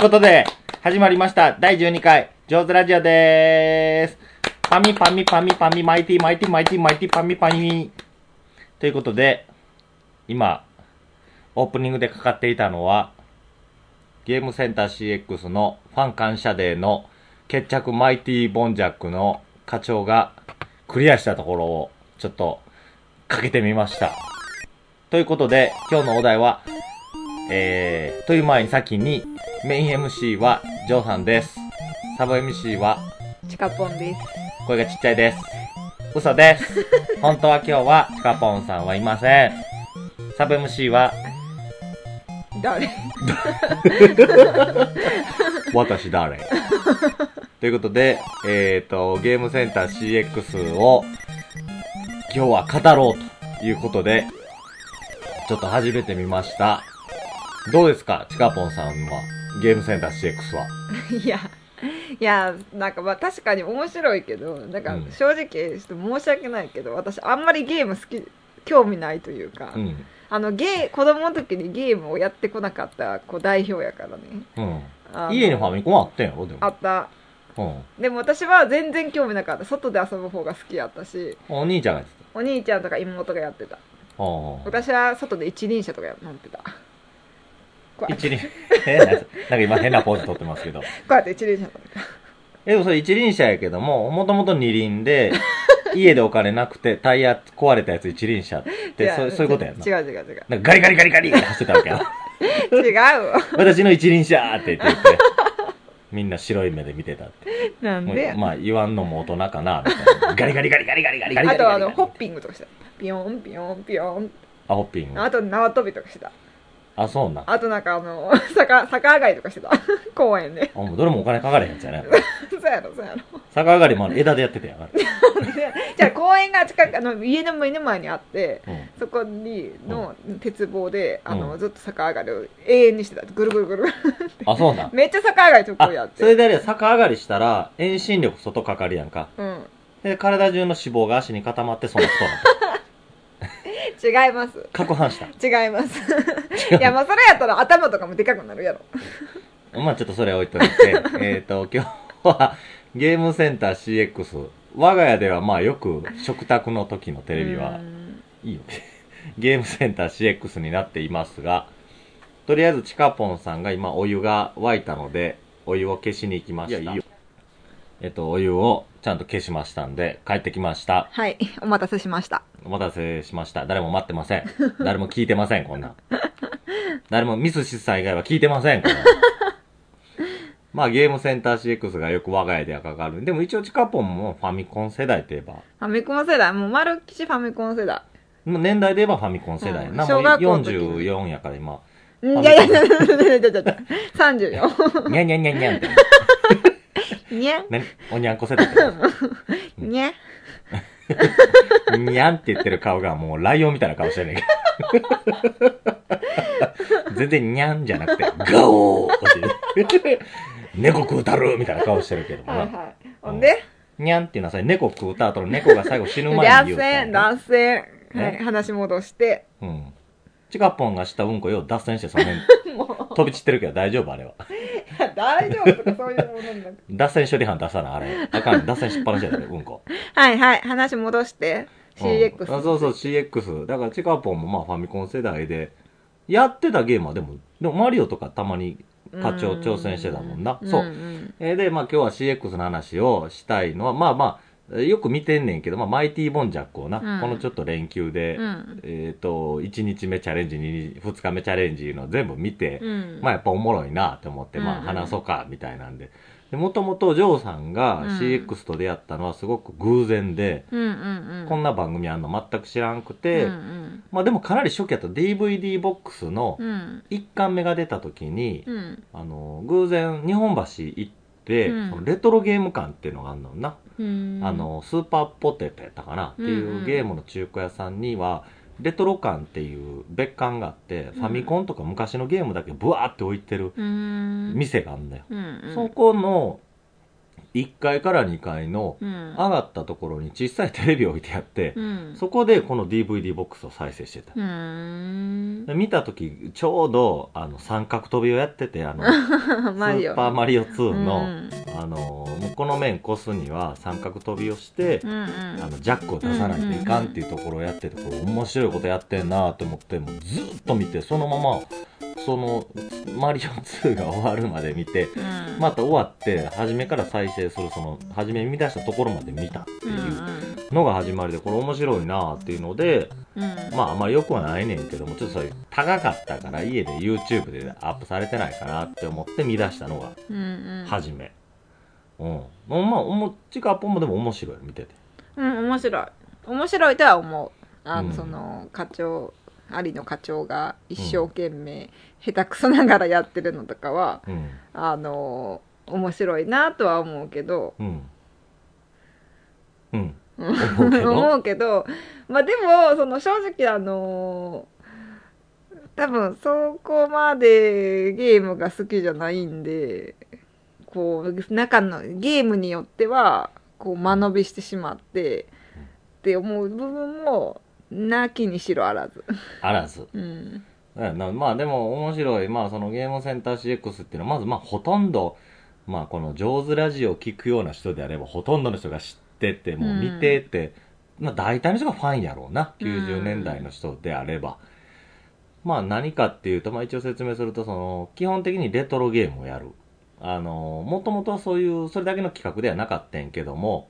ということで、始まりました。第12回、上手ラジオでーす。パミパミパミパミマイティマイティマイティマイティパミパミ。ということで、今、オープニングでかかっていたのは、ゲームセンター CX のファン感謝デーの決着マイティボンジャックの課長がクリアしたところをちょっとかけてみました。ということで、今日のお題は、えー、という前に先にメイン MC はジョーさんです。サブ MC はチカポンです。声がちっちゃいです。嘘です。本当は今日はチカポンさんはいません。サブ MC は誰？私誰？ということで、えっ、と、ゲームセンター CX を今日は語ろうということで、ちょっと始めてみました。どうですか？チカポンさんは、ゲームセンター CX は？いや、いや、なんかまあ確かに面白いけど、なんかうん正直ちょっと申し訳ないけど、私あんまりゲーム好き、興味ないというか、うん。あのゲー、子供の時にゲームをやってこなかった子代表やからね。うん。家にファミコンあったんやろ？でも。あった。うん。でも私は全然興味なかった。外で遊ぶ方が好きやったし、お兄ちゃんがやってお兄ちゃんとか妹がやってた。た。ああ。私は外で一輪車とか乗ってた。うやって一輪、変な。なんか今変なポーズ取ってますけど。こうやって一輪車え、でもそれ一輪車やけども、もともと二輪で、家でお金なくて、タイヤ壊れたやつ一輪車って、そうそういうことやんな。違う違う違うなんかガリガリガリガリって走ってたわけや。違うわ私の一輪車って言って言って、みんな白い目で見てたって。なんでまあ言わんのも大人かな、みたいな。ガリガリガリガリガリガリガリガあとあのホッピングとかしてたピヨンピヨンピヨンあ、ホッピング。あと縄跳びとかしてたあ、そうなん。あ、あとなんかあの 坂坂上がりとかしてた 公園でもうどれもお金かかれへんやつやね。そうやろそうやろ逆上がりも枝でやってたやん。でじゃあ公園が近くあの家の目の前にあってうん。そこにの鉄棒であの、うんずっと坂上がりを永遠にしてたぐるぐるぐるあ、そうなん。めっちゃ坂上がり得意やっあ、それてであれや逆上がりしたら、遠心力外かかるやんか。うんで、体中の脂肪が足に固まって、その太なった。違います攪拌した。違いますいやまあそれやったら頭とかもでかくなるやろ まあちょっとそれ置いといて、えっと、今日はゲームセンター CX。我が家ではまあよく食卓の時のテレビはうんいいよ。ゲームセンター CX になっていますが、とりあえずチカポンさんが今お湯が沸いたので、お湯を消しに行きました。いやいいよえっと、お湯をちゃんと消しましたんで、帰ってきました。はいお待たせしましたお待たせしました。誰も待ってません。誰も聞いてません、こんな。誰もミスしさん以外は聞いてません、これ。まあゲームセンター CX がよく我が家ではかかる。でも一応チカポンもファミコン世代といえば。ファミコン世代もう丸吉ファミコン世代。年代で言えばファミコン世代。うん、なもう44やから今。いやいや、いやいやいや、30。にゃにゃにゃにゃんって。にゃおにゃんこ世代。にゃにゃんって言ってる顔がもうライオンみたいな顔してんね。全然にゃんじゃなくて、ガオーって。猫食うたるみたいな顔してるけどもな。はいはいほんで？にゃんっていうのはさ、猫食うた後の猫が最後死ぬ前脱に言うた線。脱線はえ？い話戻してうん。チカポンがしたうんこよ、脱線してその辺も飛び散ってるけど大丈夫あれは。う大丈夫とかそういうものになく脱線処理班出さな、あれ。あかん、脱線しっぱなしやで、うんこ。はいはい話戻して。うん。CX あそうそう CX だからチカポンもまあファミコン世代でやってたゲームはでもでもマリオとかたまに課長挑戦してたもんな。そう、んえーでまあ今日は CX の話をしたいのはまあまあよく見てんねんけど、まあ、マイティーボンジャックをな、うん。このちょっと連休で、うん。えっ、と1日目チャレンジ2日目チャレンジの全部見て、うん。まあやっぱおもろいなって思って、まあ話そうかみたいなんで。もともとジョーさんがうん。CX と出会ったのはすごく偶然で、うんうんうん。こんな番組あんの全く知らんくて、うんうん。まあでもかなり初期やった DVD ボックスのうん。1巻目が出た時に、うん。あの偶然日本橋行って、うん。そのレトロゲーム館っていうのがあるのな、うん。あのスーパーポテトやったかな。っていうゲームの中古屋さんにはレトロ館っていう別館があって、ファミコンとか昔のゲームだけブワーって置いてるうん。店があるんだよ、そこの1階から2階のうん。上がったところに小さいテレビを置いてあって、うん。そこでこの DVD ボックスを再生してた。見た時ちょうどあの三角飛びをやっててあの スーパーマリオ2の、うん。あのもうこの面越すには三角飛びをして、うんうん。あのジャックを出さないといかんっていうところをやっててこれ面白いことやってんなと思ってもうずっと見てそのままそのマリオ2が終わるまで見てうん。また終わって初めから再生するその初め見出したところまで見たっていうのが始まりでこれ面白いなっていうのでうん。うんまああんまり良くはないねんけどもちょっとそういう高かったから家で YouTube でアップされてないかなって思って見出したのがうんうん。初め。うん、まあおもちかっぽもでも面白い見てて。うん面白い。面白いとは思う。あの、うん。その課長有野課長が一生懸命、下手くそながらやってるのとかはうん。あの面白いなとは思うけどうん。うん。う ん思うけど思うけどまあでもその正直あの多分そこまでゲームが好きじゃないんでこう中のゲームによってはこう間延びしてしまってって思う部分もなきにしろあらず。あらずうんまあでも面白い、まあそのゲームセンター CX っていうのはまずまあほとんど、まあこの上手ラジオを聞くような人であればほとんどの人が知ってて、もう見てて、まあ大体の人がファンやろうな。うん90年代の人であれば。まあ何かっていうと、まあ一応説明すると、その、基本的にレトロゲームをやる。あの、もともとはそういう、それだけの企画ではなかったんやけども、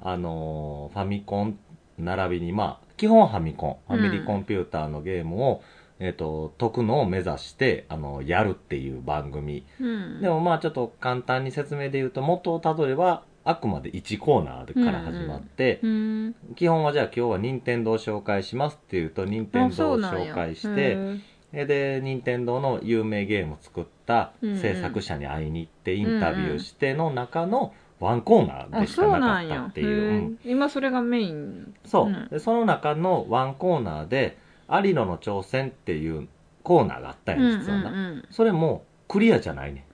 あの、ファミコン並びに、まあ、基本はファミコン、ファミリーコンピューターのゲームを、えっ、と、解くのを目指して、あの、やるっていう番組。うん。でもまあちょっと簡単に説明で言うと、元をたどれば、あくまで1コーナーから始まって、うん基本はじゃあ今日は任天堂を紹介しますっていうと、任天あ堂を紹介しへて、で、任天堂の有名ゲームを作ったうんうん。制作者に会いに行ってインタビューしての中のワンコーナーあでしかなかったっていう。今それがメインそう。その中のワンコーナーで、有野の挑戦っていうコーナーがあったんや、実はな。うんそれもクリアじゃないね。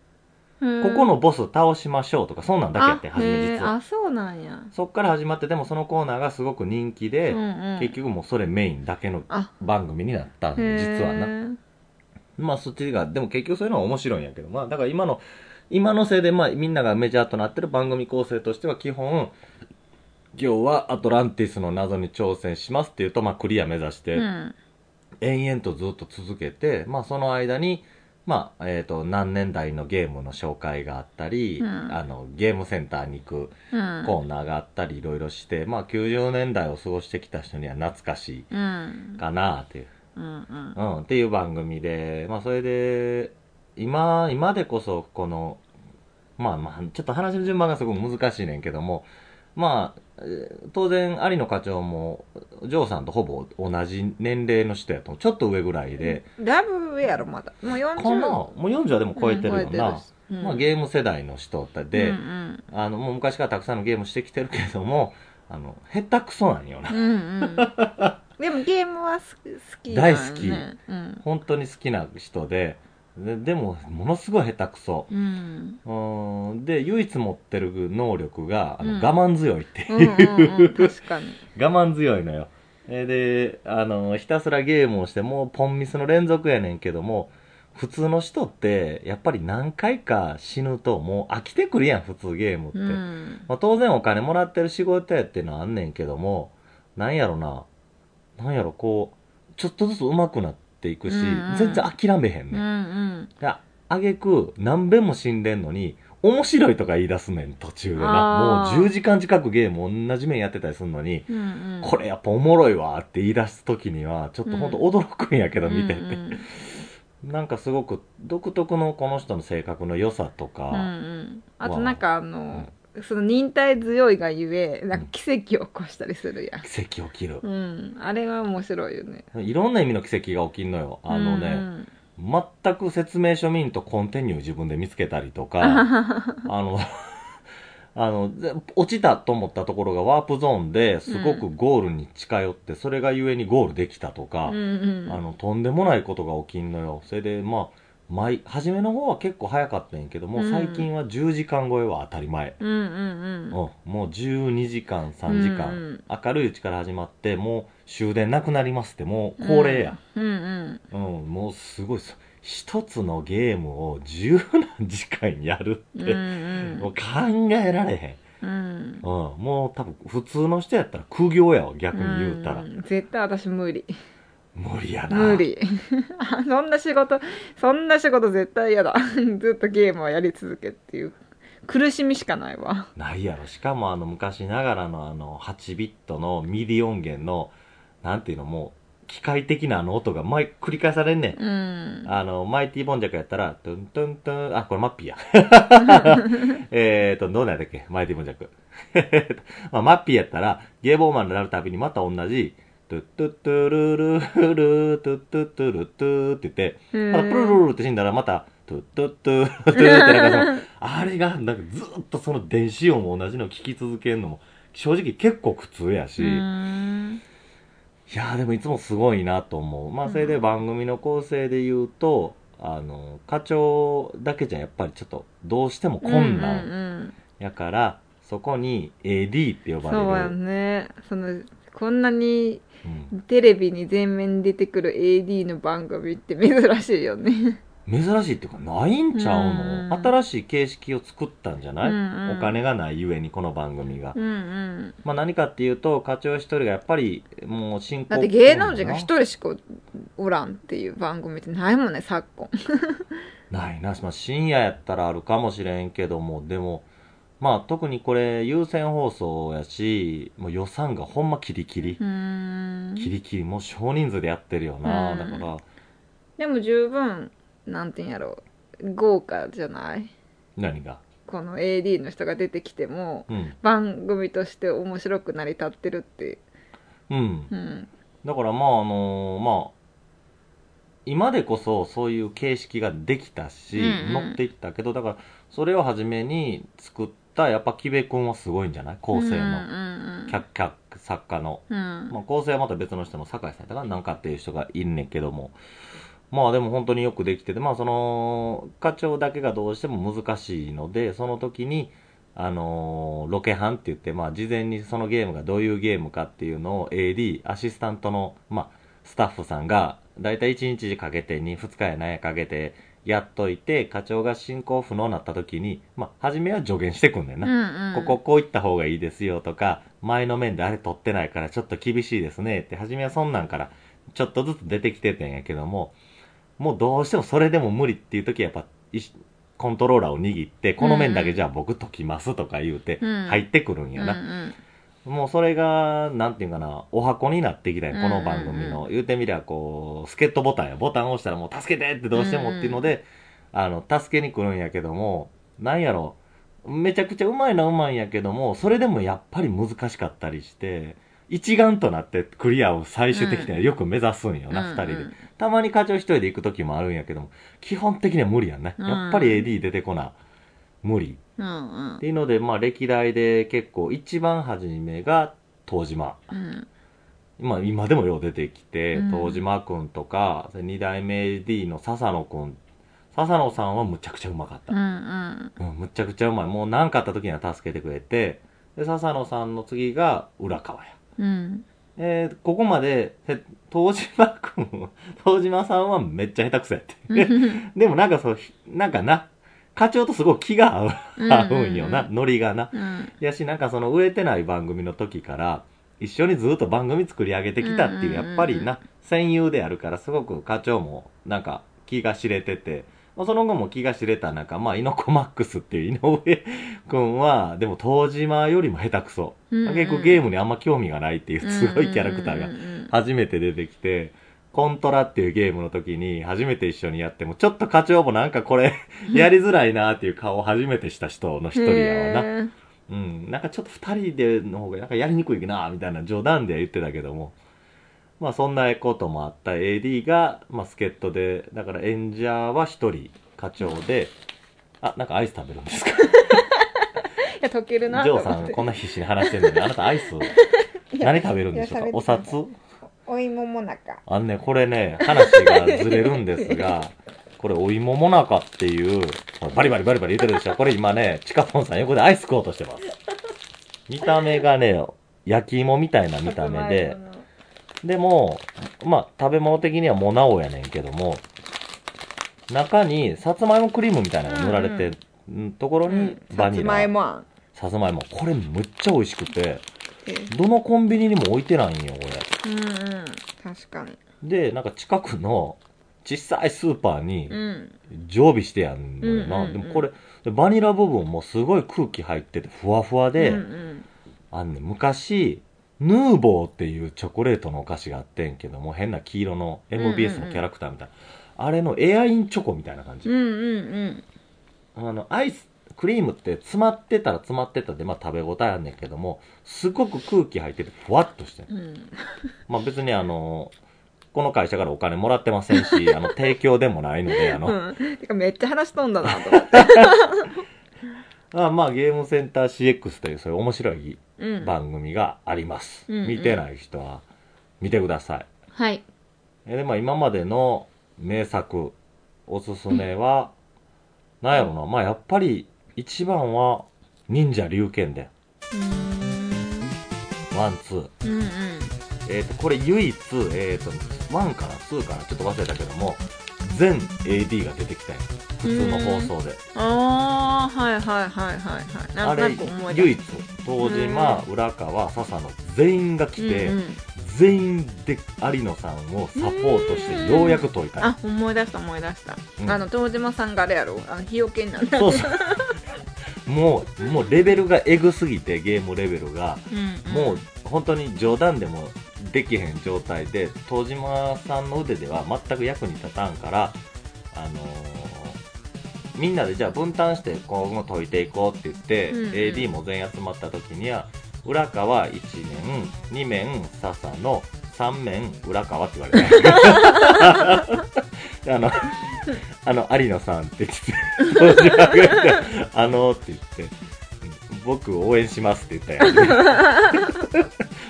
うんここのボス倒しましょうとか、そんなんだけやって初め実は。あそうなんやそっから始まって、でもそのコーナーがすごく人気で、うんうん結局もうそれメインだけのあ番組になったんで、実はな。なまあそっちが、でも結局そういうのは面白いんやけど、まあだから今の、今のせいでまあみんながメジャーとなってる番組構成としては基本、今日はアトランティスの謎に挑戦しますっていうと、まあクリア目指して、うん。延々とずっと続けて、まあその間に、まあ、えっ、と、何年代のゲームの紹介があったり、うん。あの、ゲームセンターに行くうん。コーナーがあったり、いろいろして、まあ90年代を過ごしてきた人には懐かしうんいかなっていう、うん。うん。うん、っていう番組で、まあそれで、今、今でこそ、この、まあまあ、ちょっと話の順番がすごく難しいねんけども、まあ、えー当然、有野課長も、ジョーさんとほぼ同じ年齢の人やと。ちょっと上ぐらいで、だいぶ上やろまだ。もう40かな？もう40はでも超えてるよな。うんまあゲーム世代の人で、うんうん。あの、もう昔からたくさんのゲームしてきてるけども、あの、下手くそなんよな。うんうん。でもゲームは好き好き大好き。うん。本当に好きな人で、ででも、ものすごい下手くそ。うん。うーん。で、唯一持ってる能力が、あのうん。我慢強いっていう、うんうんうん確かに。我慢強いのよ。えーで、あの、ひたすらゲームをして、もうポンミスの連続やねんけども、普通の人って、やっぱり何回か死ぬと、もう飽きてくるやん、普通ゲームって。うん。まあ、当然お金もらってる仕事やっていうのはあんねんけども、なんやろな、なんやろ、こう、ちょっとずつ上手くなっていくし、うんうん。全然諦めへんうんね。うん。んいや、あげく、何遍も死んでんのに、面白いとか言い出すねん、途中でな。もう10時間近くゲーム同じ面やってたりするのに、うんうん。これやっぱおもろいわって言い出す時には、ちょっとほんと驚くんやけど、見てて。うんうん。なんかすごく独特のこの人の性格の良さとか、うんうん。あとなんかあのその忍耐強いがゆえなんか奇跡を起こしたりするやん。奇跡起きる。うん。あれが面白いよね。いろんな意味の奇跡が起きんのよ。あのね、全く説明書見んとコンティニュー自分で見つけたりとか、あの、あの、ぜ落ちたと思ったところがワープゾーンですごくゴールに近寄って、それがゆえにゴールできたとか、うんうん。あの、とんでもないことが起きんのよ。それで、まあ、毎初めの方は結構早かったんやけども、うん。最近は10時間超えは当たり前、うんうんうん。うん。もう12時間3時間、うんうん明るいうちから始まってもう終電なくなりますってもう恒例や、うん。うんうん。もうすごいです一つのゲームを十何時間やるうんって、うんもう考えられへん、うん。うん、もう多分普通の人やったら苦行やわ逆に言うたら、ん。絶対私無理無理やな。無理。そんな仕事そんな仕事絶対嫌だ。ずっとゲームをやり続けっていう苦しみしかないわ。ないやろ。しかもあの昔ながらのあの8ビットのミディ音源のなんていうのもう機械的なあの音が毎繰り返されんねん。うん。あの、マイティボンジャックやったら、トゥントゥントゥン、あ、これマッピーや。えーと、どうなんやっけ？マイティボンジャック。まあ、マッピーやったら、ゲームオーバーになるたびにまた同じ、トゥトゥトゥルルルル、トゥトゥトゥルトゥって言って、またプルルルって死んだらまた、トゥトゥトゥルトゥってなんかその、あれが、なんかずっとその電子音も同じの聞き続けるのも、正直結構苦痛やし、いやでもいつもすごいなと思う。まあそれで番組の構成で言うと、あの、課長だけじゃやっぱりちょっとどうしても困難やから、そこに AD って呼ばれる。そうやねそのこんなにうん。テレビに全面に出てくる AD の番組って珍しいよね。珍しいっていうかないんちゃうの、うん。新しい形式を作ったんじゃない、うんうん。お金がないゆえにこの番組が。うんうん。まあ何かっていうと、課長一人がやっぱりもう進行だって芸能人が一人しかおらんっていう番組ってないもんね昨今。ないな、まあ、深夜やったらあるかもしれんけども、でも、まあ特にこれ優先放送やし、もう予算がほんまキリキリ。キリキリ、もう少人数でやってるよな。うん。だから、でも十分なんていうんやろ豪華じゃない？何が？この AD の人が出てきてもうん。番組として面白く成り立ってるって。うん。うん。だからまああのまあ、今でこそそういう形式ができたし、うんうん。乗っていったけど、だからそれを初めに作ったやっぱ木部君はすごいんじゃない？構成の。作家の。うんまあ、構成はまた別の人の酒井さんやったかな？なんかっていう人がいんねんけども。まあでも本当によくできてて、まあその、課長だけがどうしても難しいので、その時に、あのーロケハンって言って、まあ事前にそのゲームがどういうゲームかっていうのを AD、アシスタントの、まあスタッフさんが、だいたい1日かけてに、2日や何やかけて、やっといて、課長が進行不能になった時に、まあ初めは助言してくんねんな。うんうんこここういった方がいいですよとか、前の面であれ取ってないからちょっと厳しいですねって、初めはそんなんからちょっとずつ出てきててんやけども、もうどうしてもそれでも無理っていう時はやっぱ、コントローラーを握って、この面だけじゃあ僕解きますとか言うてうん、入ってくるんやな。うんもうそれが、なんていうかな、お箱になってきたんやこの番組の。言うてみりゃ、こう、助っ人ボタンや。ボタンを押したらもう助けてってどうしてもっていうので、あの、助けに来るんやけども、なんやろ、めちゃくちゃうまいのはうまいんやけども、それでもやっぱり難しかったりして、一丸となってクリアを最終的にはよく目指すんよな、うん二、人でうん。たまに課長一人で行く時もあるんやけども、基本的には無理やんね。うんやっぱり AD 出てこな。無理。うんうんっていうので、まあ歴代で結構一番初めが東島。うんまあ今でもよう出てきて、うん東島くんとか、二代目 AD の笹野くん。笹野さんはむちゃくちゃうまかったう。んうんうん、むちゃくちゃうまい。もう何かあった時には助けてくれて、で、笹野さんの次が浦川や。うんえー、ここまで、へ東島くん、東島さんはめっちゃ下手くそやって。でもなんかそう、ひなんかな、課長とすごい気が合う、うん。合うんよな、ノリがな。うん。やし、なんかその売れてない番組の時から、一緒にずっと番組作り上げてきたっていう、うんうんうんうん。やっぱりな、戦友であるから、すごく課長も、なんか、気が知れてて、まあその後も気が知れた中、まあ、猪子マックスっていう 井上くんは、でも東島よりも下手くそ。うんうん結構ゲームにあんま興味がないっていう、すごいキャラクターがうんうんうんうん。初めて出てきて、コントラっていうゲームの時に初めて一緒にやっても、ちょっと課長もなんかこれ、やりづらいなっていう顔を初めてした人の一人やわな。うん、なんかちょっと二人での方がなんかやりにくいなみたいな冗談では言ってたけども、まあそんなこともあった。AD が、まあ助っ人で、だから演者は一人課長で、あ、なんかアイス食べるんですか？いや溶けるなジョーさんこんな必死に話してるのに、あなたアイス、何食べるんでしょうか？お札？お芋もなかあのね、これね、話がずれるんですが、これ、お芋もなかっていう、バリバリバリバリ言ってるでしょ。これ今ね、チカポンさん横でアイス食おうとしてます。見た目がね、焼き芋みたいな見た目で、でも、まあ、食べ物的にはモナオやねんけども、中にさつまいもクリームみたいなのが塗られてるところにバニさつまいラ、も。さつまいも。これむっちゃ美味しくて、えどのコンビニにも置いてないんよ、これ。うんうん。確かに。で、なんか近くの小さいスーパーにうん。常備してやんのよな。うんうんうんでもこれ、でバニラ部分もすごい空気入っててふわふわで、うんうんあのね、昔、ヌーボーっていうチョコレートのお菓子があってんけども、変な黄色の MBS のキャラクターみたいな。あれのエアインチョコみたいな感じ。うんうんあの、アイス、クリームって詰まってたら詰まってたで、まあ食べ応えあんねんけども、すごく空気入っててふわっとしてんうん。うん。まあ別にあの、この会社からお金もらってませんし、あの、提供でもないので、あの、うん。てかめっちゃ話飛んだなと思って。あまあゲームセンター CX というそういう面白いうん。番組があります。うんうん見てない人は見てください。はい。えで、まあ今までの名作、おすすめは、なんやろな、まあやっぱり一番は忍者龍剣伝、ワン、ツー。ん。うんうん。えっ、と、これ唯一、えっ、と、ワンかな、ツーかな、ちょっと忘れたけども、全 AD が出てきたんや普通の放送で。ああ、はいはいはいはいはい。あれ唯一、東島、浦川、笹野全員が来て、うんうん全員で有野さんをサポートしてようやく解いた。あ、思い出した思い出した。うんあの、東島さんがあれやろあの、日よけになる。そうそう。もう、もうレベルがエグすぎて、ゲームレベルが、うん。もう本当に冗談でもできへん状態で、東島さんの腕では全く役に立たんから、あのーみんなでじゃあ分担して今後解いていこうって言って、うんうん AD も全員集まった時には、浦川1面、2面笹野、3面浦川って言われて。あの、あの、有野さんって言って、あのって言って、うん僕応援しますって言ったやん。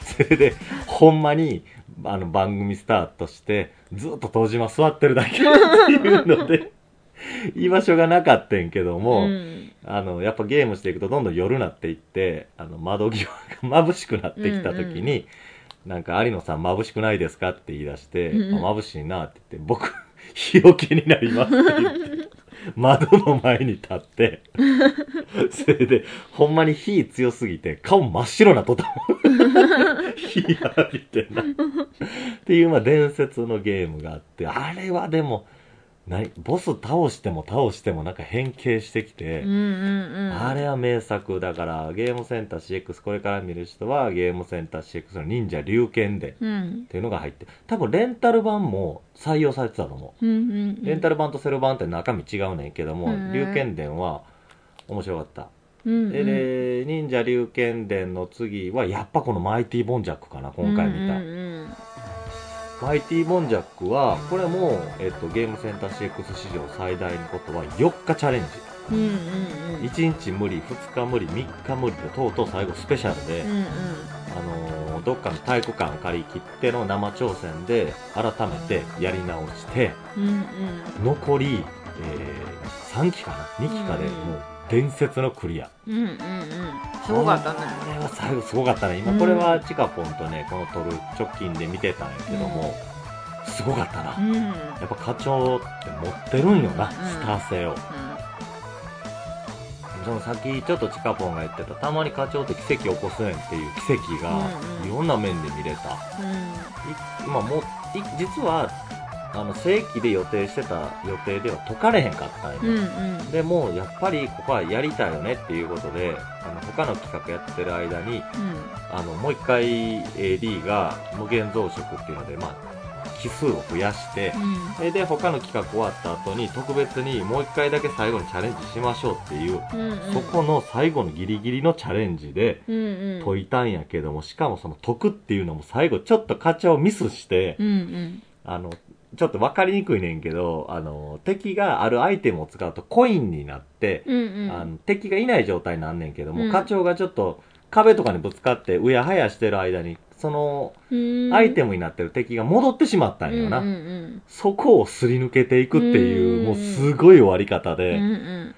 それで、ほんまに、あの、番組スタートして、ずっと東島座ってるだけっていうので、居場所がなかったんけども、うん。あの、やっぱゲームしていくとどんどん夜なっていって、あの、窓際が眩しくなってきた時に、なんか、有野さん眩しくないですかって言い出して、うん眩しいなって言って、僕、日よけになりますって言って、窓の前に立って、それで、ほんまに火強すぎて、顔真っ白なとったもん。火浴びてな。っていう、まあ、伝説のゲームがあって、あれはでも、何ボス倒しても倒してもなんか変形してきて、うんうんうん。あれは名作だから、ゲームセンター CX これから見る人は、ゲームセンター CX の忍者龍剣伝っうん。ていうのが入って、多分レンタル版も採用されてたと思うんうんうん。う。レンタル版とセル版って中身違うねんけどもうん、龍剣伝は面白かった。うんうんで、で忍者龍剣伝の次は、やっぱこのマイティボンジャックかな、今回見た。うんうんマイティボンジャックは、これも、えっと、ゲームセンター CX 史上最大のことは、4日チャレンジ。うんうんうん。1日無理、2日無理、3日無理で、とうとう最後スペシャルで、うんうん。あのーどっかの体育館借り切っての生挑戦で、改めてやり直して、うんうん。残り、えー3期かな ?2 期かで、うんもう、伝説のクリア。うんうんうん。すごかったね。これは最後すごかったね。今、これはチカポンとね、この撮る直近で見てたんやけども、すごかったな。うん。やっぱ課長って持ってるんよな、うんスター性を。そのさっきちょっとチカポンが言ってた、たまに課長って奇跡起こすねんっていう奇跡がうんうんいろんな面で見れた。いまあも実は、あの、正規で予定してた予定では解かれへんかったんよ。うんうん。でも、やっぱりここはやりたいよねっていうことで、あの、他の企画やってる間に、あの、もう一回 AD が無限増殖っていうので、まあ、奇数を増やして、うん。えーで、他の企画終わった後に特別にもう一回だけ最後にチャレンジしましょうっていう、うんうん。そこの最後のギリギリのチャレンジでうんうん。解いたんやけども、しかもその解くっていうのも最後ちょっと課長ミスして、うんうん。あの、ちょっと分かりにくいねんけど、あの、敵があるアイテムを使うとコインになって、うんうん。あの敵がいない状態になんねんけども、うん。課長がちょっと壁とかにぶつかって上生やしてる間に、その、うん。アイテムになってる敵が戻ってしまったんよな。うんうんそこをすり抜けていくっていう、うん。もうすごい終わり方うんで、うんうん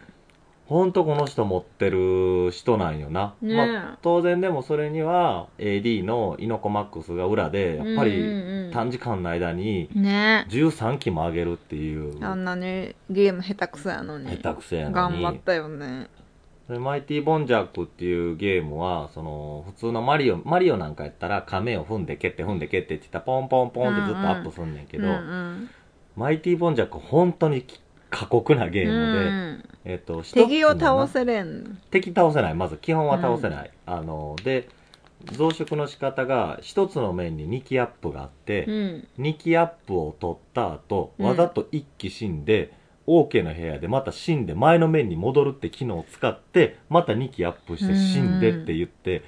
ほんとこの人持ってる人なんよな。ねえ。まあ、当然でもそれには AD のイノコマックスが裏で、やっぱうんりうんうん。短時間の間にね13機も上げるっていう、あんなにゲーム下手くそやのに。下手くそやのに。頑張ったよね。でマイティボンジャックっていうゲームは、その、普通のマリオ、マリオなんかやったら、亀を踏んで蹴って踏んで蹴ってって言ったら、ポンポンポンってずっとアップすんねんけど、うんうんマイティボンジャック本当に過酷なゲームで、うんえっと、敵をの倒せれん敵倒せない。まず基本は倒せない。あの、で、増殖の仕方が、一つの面に2機アップがあって、うん2機アップを取った後、うんわざと1機死んで、OK の部屋でまた死んで前の面に戻るって機能を使って、また2機アップして死んでって言って、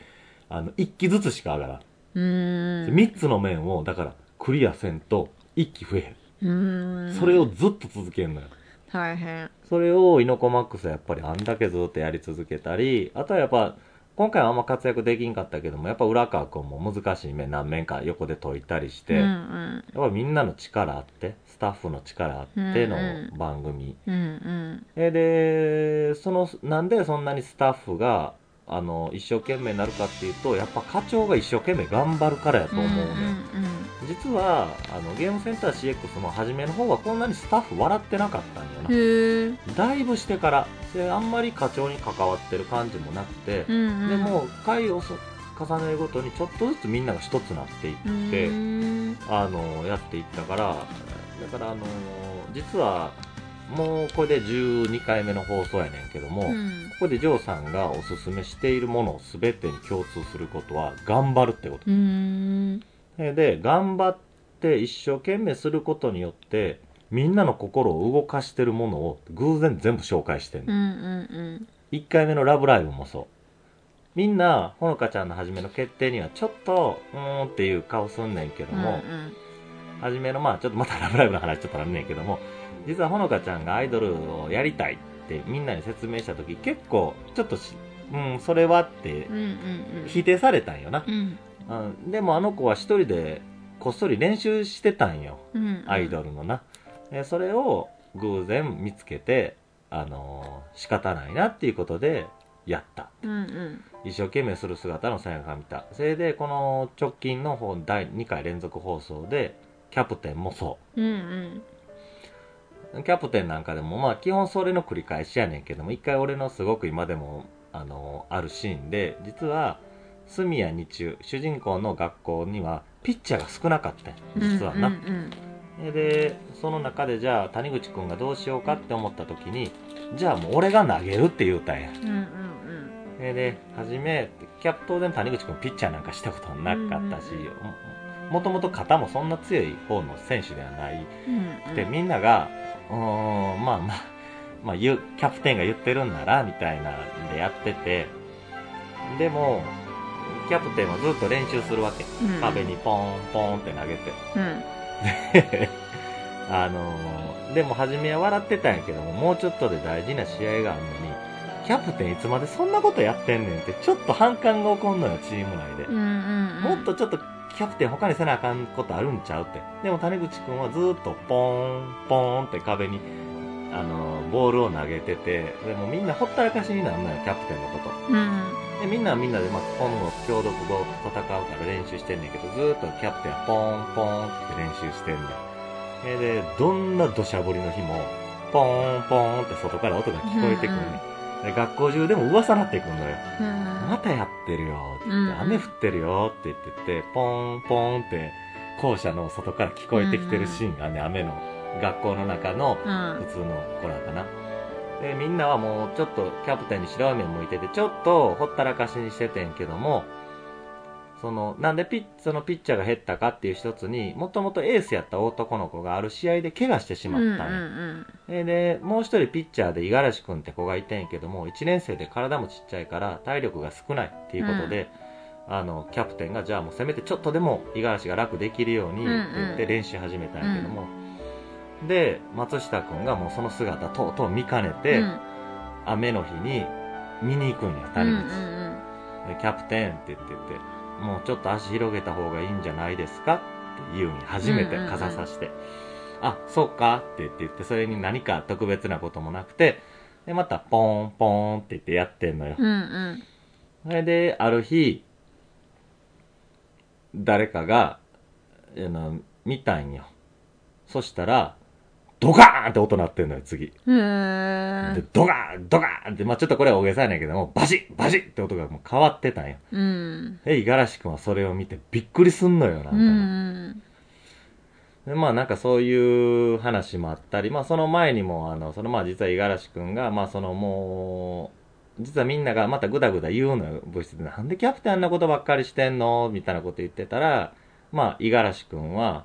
あの、1機ずつしか上がらん。うーん3つの面を、だから、クリアせんと1機増えへうーん。んそれをずっと続けるのよ。大変。それをイノコマックスはやっぱりあんだけずっとやり続けたり、あとはやっぱ、今回はあんま活躍できんかったけども、やっぱ浦川くんも難しい面何面か横で解いたりして、うんうやんっぱみんなの力あって、スタッフの力あっての番組。うん。うんえで、その、なんでそんなにスタッフが、あの、一生懸命になるかっていうと、やっぱ課長が一生懸命頑張るからやと思うね、ん実は、あの、ゲームセンター CX の初めの方はこんなにスタッフ笑ってなかったんよな。だいぶしてからであんまり課長に関わってる感じもなくて、うんうん。でも回をそ重ねるごとにちょっとずつみんなが一つになっていって、あのやっていったからだからあの実はもうこれで12回目の放送やねんけども、こうん。こでジョーさんがおすすめしているもの全てに共通することは頑張るってこと。で頑張って一生懸命することによってみんなの心を動かしてるものを偶然全部紹介してんの。うんうん1回目のラブライブもそう。みんな、ほのかちゃんの初めの決定にはちょっと、うーんっていう顔すんねんけどうんも、初めの、まあちょっとまたラブライブの話ちょっとあるねんけども、実はほのかちゃんがアイドルをやりたいってみんなに説明したとき、結構、ちょっとし、うん、それはってうんうんうん否定されたんよなう。んうん、でもあの子は一人でこっそり練習してたんよ。うんアイドルのな。でそれを偶然見つけて、あのー仕方ないなっていうことでやった。うんうん一生懸命する姿の背中が見た。それで、この直近の方第2回連続放送で、キャプテンもそうんうんう。キャプテンなんかでも、まあ基本それの繰り返しやねんけども、一回俺のすごく今でも、あのーあるシーンで、実は、住谷日中、主人公の学校には、ピッチャーが少なかったん実はな。うんうんで、その中でじゃあ谷口くんがどうしようかって思った時に、じゃあもう俺が投げるって言うたんや。うんうんで、で、はじめ、キャプ当然谷口くんピッチャーなんかしたことはなかったし、もともと肩もそんな強い方の選手ではない。うんうんで、みんなが、うーん、まあまあ、まあ言う、キャプテンが言ってるんなら、みたいなんでやってて、でも、キャプテンはずっと練習するわけ。うん壁にポーンポーンって投げて。うん あのーでも初めは笑ってたんやけども、もうちょっとで大事な試合があるのに、キャプテンいつまでそんなことやってんねんって、ちょっと反感が起こんのよ、チーム内で。うんうんもっとちょっとキャプテン他にせなあかんことあるんちゃうって。でも谷口くんはずーっとポーン、ポーンって壁に、あのーボールを投げてて、でもみんなほったらかしになるのよ、キャプテンのこと。うんで、みんなはみんなで、まあ、今後、共同語戦うから練習してんねんけど、ずーっとキャプテンはポーン、ポーンって練習してんねん。えで、どんな土砂降りの日も、ポーン、ポーンって外から音が聞こえてくるねん。で学校中でも噂なってくんのよ。うん。またやってるよ。って言って、うん。雨降ってるよって言ってて、ポーン、ポーンって、校舎の外から聞こえてきてるシーンがね、雨の、学校の中の、うん。普通の子らかな。で、みんなはもうちょっとキャプテンに白い目向いてて、ちょっとほったらかしにしててんけども、その、なんでピッ、そのピッチャーが減ったかっていう一つに、もともとエースやった男の子がある試合で怪我してしまったんや。うんでで、もう一人ピッチャーで五十嵐くんって子がいてんやけども、1年生で体もちっちゃいから体力が少ないっていうことで、あの、キャプテンが、じゃあもうせめてちょっとでも五十嵐が楽できるようにって言って練習始めたんやけども、で、松下くんがもうその姿とうとう見かねて、うん。雨の日に見に行くんや、うんうん谷口。でキャプテンって言ってて、もうちょっと足広げた方がいいんじゃないですかって言うんや初めて傘さして、あそうかって言って言ってそれに何か特別なこともなくて。でまたポーンポーンって言ってやってんのよ、うんうん。それである日誰かがあの見たんよ。そしたらドカーンって音鳴ってんのよ次へーで、ドガーンドガーンって、まあちょっとこれは大げさやねんけども、バシッバシッって音がもう変わってたんよ。うん。で、五十嵐くんはそれを見てびっくりすんのよ、なんかうも。ん。で、まあなんかそういう話もあったり、まあその前にも、あの、そのまあ実は五十嵐くんが、まあそのもう、実はみんながまたぐだぐだ言うのよ、部室で。なんでキャプテンあんなことばっかりしてんの？みたいなこと言ってたら、まあ五十嵐くんは、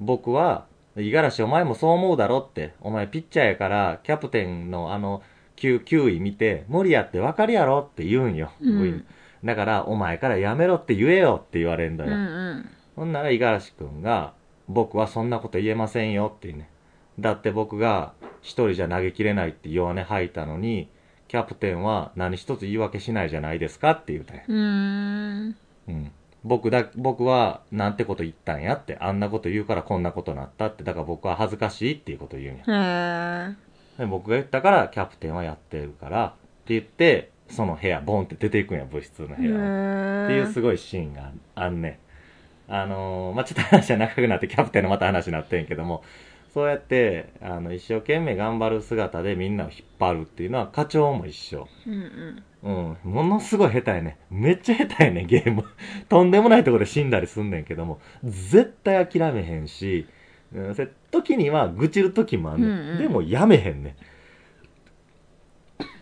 僕は、五十嵐お前もそう思うだろって、お前ピッチャーやから、キャプテンのあの、9, 9位見て、無理やってわかるやろって言うんよ。うんだから、お前からやめろって言えよって言われんだうんよ。うん。ほんなら五十嵐くんが、僕はそんなこと言えませんよってね。だって僕が一人じゃ投げきれないって弱音吐いたのに、キャプテンは何一つ言い訳しないじゃないですかって言うたんや。ん。うん。僕だ、僕はなんてこと言ったんやって、あんなこと言うからこんなことなったって、だから僕は恥ずかしいっていうこと言うんや。で僕が言ったからキャプテンはやってるからって言って、その部屋、ボンって出ていくんや、部室の部屋を。っていうすごいシーンがあんねん。あのーまあ、ちょっと話は長くなってキャプテンのまた話になってんけども、そうやって、あの、一生懸命頑張る姿でみんなを引っ張るっていうのは課長も一緒。うんうん。うん。ものすごい下手やね。めっちゃ下手やね、ゲーム。とんでもないところで死んだりすんねんけども、絶対諦めへんし、うん、せ時には愚痴る時もあんねん。うんうんでもやめへんね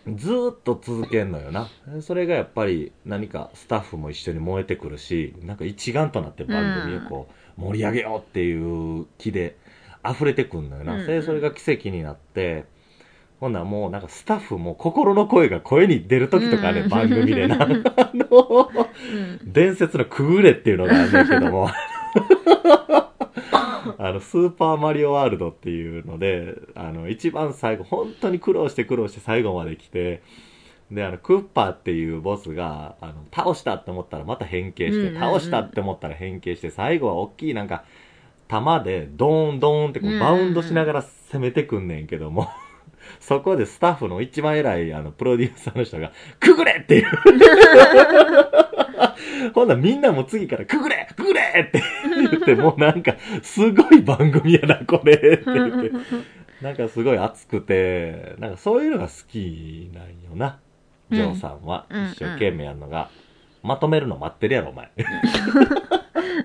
ん。ずーっと続けんのよな。それがやっぱり何かスタッフも一緒に燃えてくるし、なんか一丸となって番組をこう盛り上げようっていう気で溢れてくんのよな。うんうんでそれが奇跡になって、ほんならもうなんかスタッフも心の声が声に出る時とかね、うん番組でな。あの、うん。伝説のくぐれっていうのがあるんだけども、あの、スーパーマリオワールドっていうので、あの、一番最後、本当に苦労して苦労して最後まで来て、で、あの、クッパーっていうボスが、あの、倒したって思ったらまた変形して、倒したって思ったら変形して、最後は大きいなんか、弾でドーンドーンってこうバウンドしながら攻めてくんねんけども、そこでスタッフの一番偉いあのプロデューサーの人が、くぐれっていう。ほんならみんなも次から、くぐれくぐれって言って、もうなんか、すごい番組やな、これって言って。なんかすごい熱くて、なんかそういうのが好きなんよな。ジョーさんはうん一生懸命やるのが。まとめるの待ってるやろ、お前。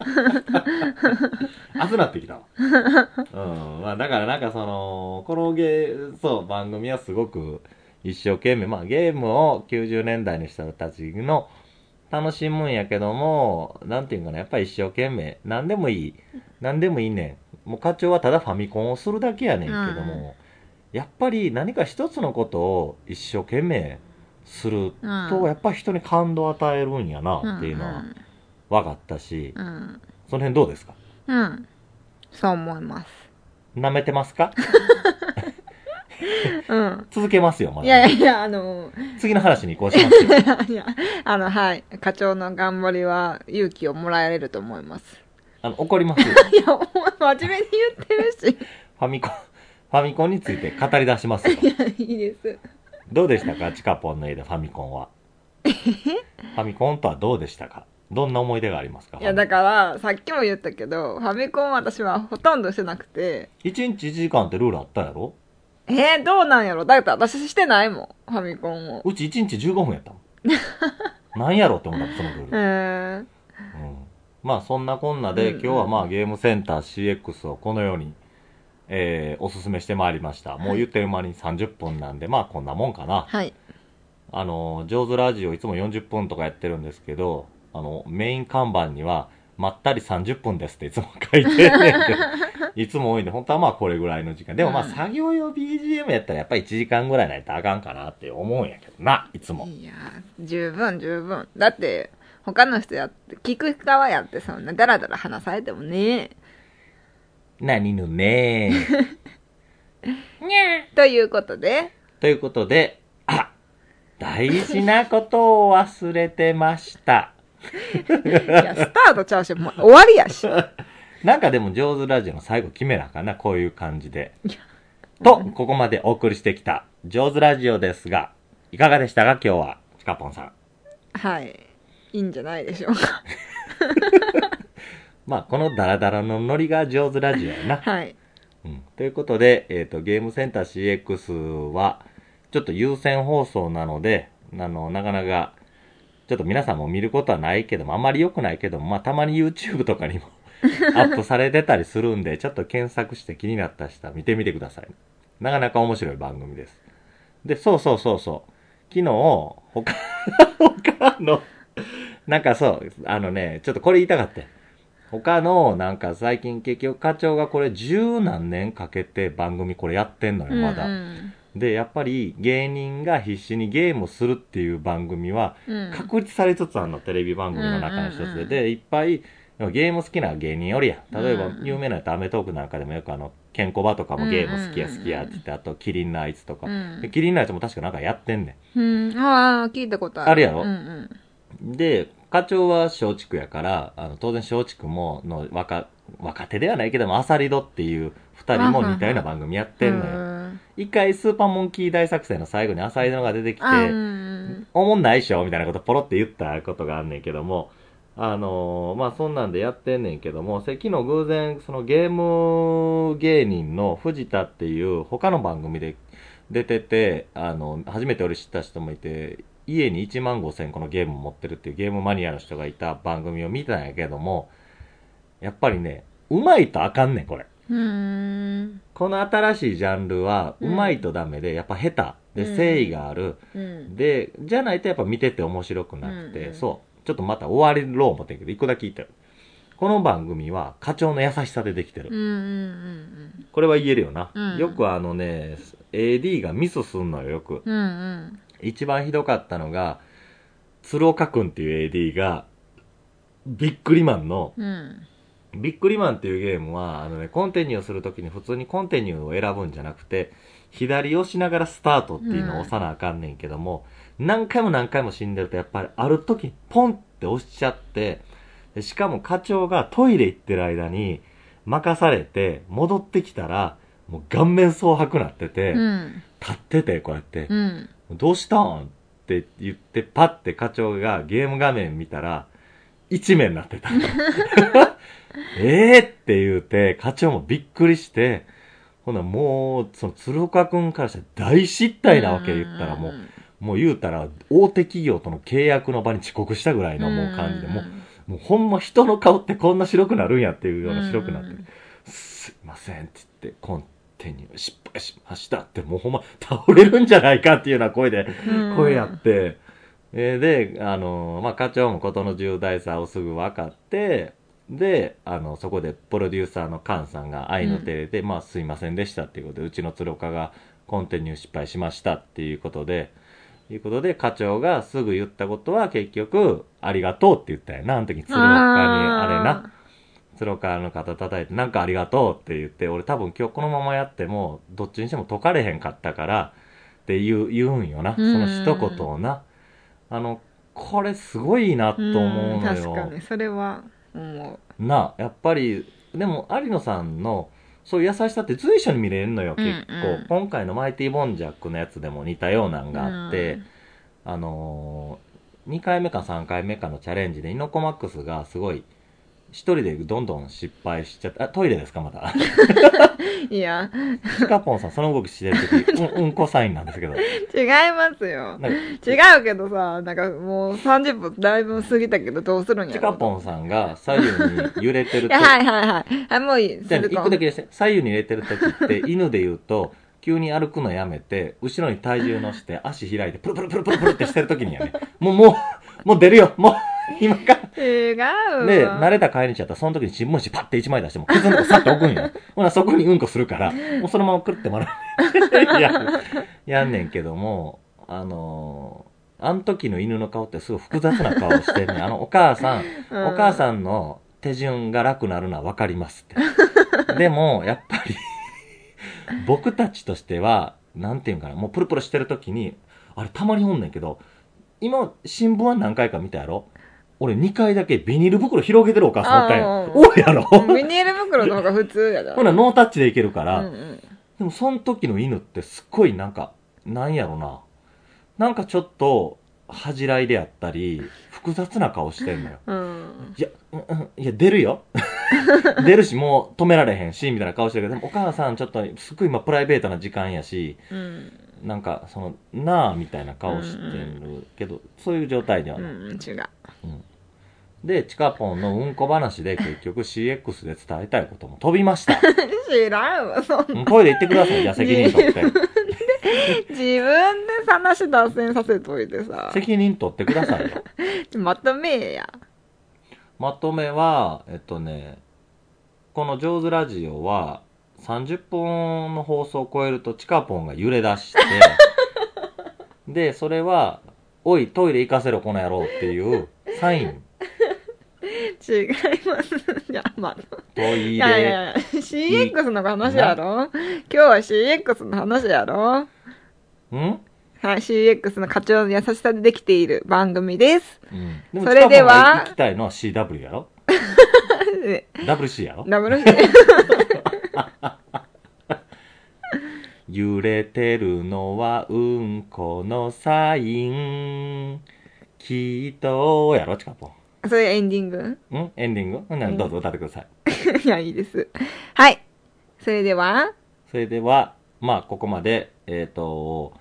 熱なってきたわ。うん。まあだからなんかその、このゲー、そう、番組はすごく一生懸命、まあゲームを90年代の人たちの楽しむんやけども、なんていうかな、やっぱり一生懸命、何でもいい。何でもいいねん。もう課長はただファミコンをするだけやねんけども、やっぱり何か一つのことを一生懸命すると、うんやっぱり人に感動を与えるんやなっていうのは分かったし、うん。うん。その辺どうですか？うん。そう思います。舐めてますか？うん。続けますよ、まだ。いやいやあの、次の話に移行しますよ。いや、あの、はい。課長の頑張りは勇気をもらえると思います。あの、怒りますよ。いや、お前真面目に言ってるし。ファミコン、ファミコンについて語り出しますよ。いや、いいです。どうでしたか？チカポンの家でファミコンは。ファミコンとはどうでしたか？どんな思い出がありますか？いや、だから、さっきも言ったけど、ファミコン私はほとんどしてなくて、1日1時間ってルールあったやろ？えー、どうなんやろ？だって私してないもん、ファミコンを。うち1日15分やったもん。なんやろって思ったそのルール。えー、うんまあそんなこんなで、うんうん今日はまあゲームセンター CX をこのように、えーおすすめしてまいりました。もう言ってる間に30分なんで、まあこんなもんかな。はい。あの、上手ラジオいつも40分とかやってるんですけど、あの、メイン看板には、まったり30分ですっていつも書いてんねんけどいつも多いんで、本当はまあこれぐらいの時間。でもまあうん作業用 BGM やったらやっぱり1時間ぐらいないとあかんかなって思うんやけどな、いつも。いやー、十分十分。だって、他の人やって、聞く側やってそんなダラダラ話されてもね。何ぬね ということで、ということで、あ大事なことを忘れてました。や、スタートちゃうし、もう終わりやし。なんかでも上手ラジオの最後決めなあかんな、こういう感じで。と、ここまでお送りしてきた上手ラジオですが、いかがでしたか今日は、チカポンさん。はい。いいんじゃないでしょうか。まあ、このダラダラのノリが上手ラジオやな。はい。うん。ということで、えっ、と、ゲームセンター CX は、ちょっと優先放送なので、あの、なかなか、ちょっと皆さんも見ることはないけども、あんまり良くないけども、まあ、たまに YouTube とかにも アップされてたりするんで、ちょっと検索して気になった人は見てみてください。なかなか面白い番組です。で、そうそうそうそう。昨日、他、他の、なんかそう、あのね、ちょっとこれ言いたかった。他の、なんか最近結局課長がこれ十何年かけて番組これやってんのよ、まだ。うんで、やっぱり芸人が必死にゲームをするっていう番組はうん。確立されつつあるの、テレビ番組の中の一つで。うんうんうんで、いっぱいゲーム好きな芸人おるやん。例えばうん有名なやつアメトークなんかでもよくあの、ケンコバとかもゲーム好きや好きやって言って、あとキリンのあいつとか。うんでキリンのあいつも確かなんかやってんねうん。ああ、聞いたことある。あるやろ？うんうん。ん。で、課長は松竹やから、あの、当然松竹も、の若、若手ではないけども、アサリドっていう二人も似たような番組やってんのよ。うん一回スーパーモンキー大作戦の最後にアサリドが出てきて、おもんないっしょみたいなことポロって言ったことがあんねんけども、あのーまあ、そんなんでやってんねんけども、せ昨日偶然、そのゲーム芸人の藤田っていう他の番組で出てて、あの、初めて俺知った人もいて、家に1万5千個のゲーム持ってるっていうゲームマニアの人がいた番組を見たんやけども、やっぱりね、うまいとあかんねん、これ。うん。この新しいジャンルは、ううんまいとダメで、やっぱ下手。で、うん誠意がある。うん。で、じゃないとやっぱ見てて面白くなくて、そう。ちょっとまた終わりろう思ってんけど、一個だけ言ってる。この番組は課長の優しさでできてる。これは言えるよな。うんよくあのね、AD がミスすんのよ、よく。一番ひどかったのが、鶴岡くんっていう AD が、ビックリマンの、うん。うん。ビックリマンっていうゲームは、あのね、コンティニューするときに普通にコンティニューを選ぶんじゃなくて、左押しながらスタートっていうのを押さなあかんねんけども、何回も何回も死んでるとやっぱりある時にポンって押しちゃって、でしかも課長がトイレ行ってる間に任されて戻ってきたら、もう顔面蒼白なってて、うん。立っててこうやって、うん。どうしたん？って言って、パッて課長がゲーム画面見たら、一面になってた。ええって言うて、課長もびっくりして、ほなもう、その鶴岡くんからしたら大失態なわけ言ったらもう、もう言うたら大手企業との契約の場に遅刻したぐらいのもう感じで、もう、もうほんま人の顔ってこんな白くなるんやっていうような白くなって、すいませんって言って、コンテニュー失敗しましたって、もうほんま倒れるんじゃないかっていうような声で、うん。声やって、えーで、あの、まあ、課長もことの重大さをすぐ分かって、で、あの、そこでプロデューサーの菅さんが愛の手入れて、まあ、すいませんでしたっていうことで、うちの鶴岡がコンテニュー失敗しましたっていうことで、いうことで、課長がすぐ言ったことは結局、ありがとうって言ったよな、あの時鶴岡に、あれな。鶴岡の肩叩いて、なんかありがとうって言って、俺多分今日このままやっても、どっちにしても解かれへんかったから、って言う、言うんよな。その一言をな。あの、これすごいなと思うのよ。確かに、それは思な、やっぱり、でも有野さんの、そういう優しさって随所に見れるのよ、結構。うんうん今回のマイティボンジャックのやつでも似たようなんう。があって、うんあのー、2回目か3回目かのチャレンジで、イノコマックスがすごい、一人でどんどん失敗しちゃって、あ、トイレですかまた？いや、シカポンさん、その動きしてるとき、うん、うんこサインなんですけど。違いますよ。違うけどさ、なんかもう30分だいぶ過ぎたけどどうするんやろチカポンさんが左右に揺れてるとはいはいはい。あ、もういい。じゃあ、一個だけですね。左右に入れてる時って、犬で言うと、急に歩くのやめて、後ろに体重乗して、足開いて、プルプルプルプルプルってしてる時にやね。もう、もう、もう出るよもう、今から。違うわ。で、慣れた帰り道やったら、その時に新聞紙パッて一枚出しても、ケツのとこさって置くんよ。ほな、そこにうんこするから、もうそのままくるってもらう。や、やんねんけども、あのー、あの時の犬の顔ってすごい複雑な顔してんねん。あの、お母さん、うんお母さんの手順が楽なるのは分かりますって。でも、やっぱり、僕たちとしては、なんていうんかな、もうプルプルしてる時に、あれたまにおんねんけど、今、新聞は何回か見たやろ？俺2回だけビニール袋広げてるお母さんおったんや。おるやろ？ビニール袋の方が普通やだ。ほな、ノータッチでいけるかうら、んうん。でもその時の犬ってすっごいなんか、なんやろな。なんかちょっと、恥じらいであったり、複雑な顔してんのよ。うん。いや、うんうんいや、出るよ。出るし、もう止められへんし、みたいな顔してるけど、でもお母さんちょっと、すっごい今プライベートな時間やし、うん。なんか、その、なあ、みたいな顔してるけど、そういう状態ではうない。ん、違う。で、チカポンのうんこ話で結局 CX で伝えたいことも飛びました。知らんわ、そんうんトイレ行ってください、じゃあ責任取って。自分で話脱線させといてさ。責任取ってくださいよ。まとめや。まとめは、えっとね、この上手ラジオは、30分の放送を超えるとチカポンが揺れ出して、で、それは、おい、トイレ行かせろ、この野郎っていうサイン。違います。じゃあ、まあ。トイいやいレ。やいや、CX の話やろ？今日は CX の話やろ？ん？はい、CX の課長の優しさでできている番組です。うん。でもそれでは行きたいのは CW やろ？で ?WC やろ？ダブル 揺れてるのはうんこのサイン。きっと、やろ、チカポン。それエンディング？ん？エンディング？ほんならどうぞ歌ってください。いや、いいです。はい。それでは、それでは、まあ、ここまで、えっ、と、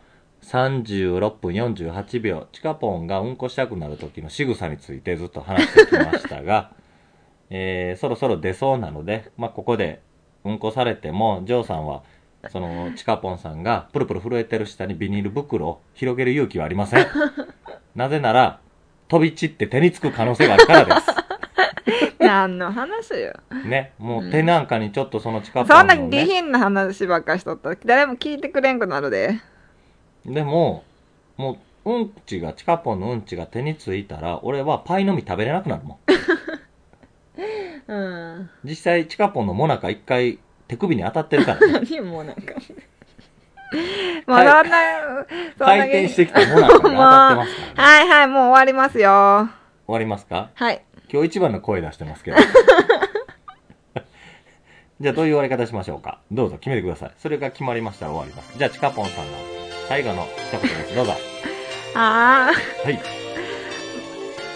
36分48秒、チカポンがうんこしたくなる時の仕草についてずっと話してきましたが、えー、そろそろ出そうなので、まあ、ここでうんこされても、ジョーさんは、その、チカポンさんがプルプル震えてる下にビニール袋を広げる勇気はありません。なぜなら、飛び散って手につく可能性があるからです。何の話よ。ね、もう手なんかにちょっとそのチカポンの、そんなね、下品な話ばっかしとったら誰も聞いてくれんくなるで。でも、もう、うんちが、チカポンのうんちが手についたら、俺はパイの実食べれなくなるもん。うん。実際、チカポンのモナカ一回手首に当たってるから、ね、何もうなん か。もうそんな、回転してきたモナカが当たってますから、ね。はいはい、もう終わりますよ。終わりますか？はい。今日一番の声出してますけど。じゃあ、どういう終わり方しましょうか？どうぞ決めてください。それが決まりましたら終わります。じゃあ、チカポンさんの最後の一言です。どうぞ。あはい。ー。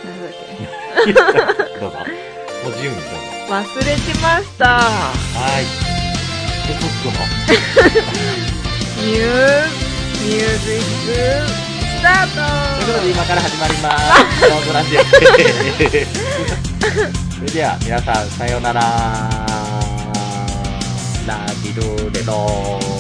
なんだっけ。どうぞ。もう自由にどうぞ。忘れてました。はい。で、つくのミュー、ミュージック、スタートということで今から始まります。ローズラジオです。それでは皆さんさようなら。ラビルレロー。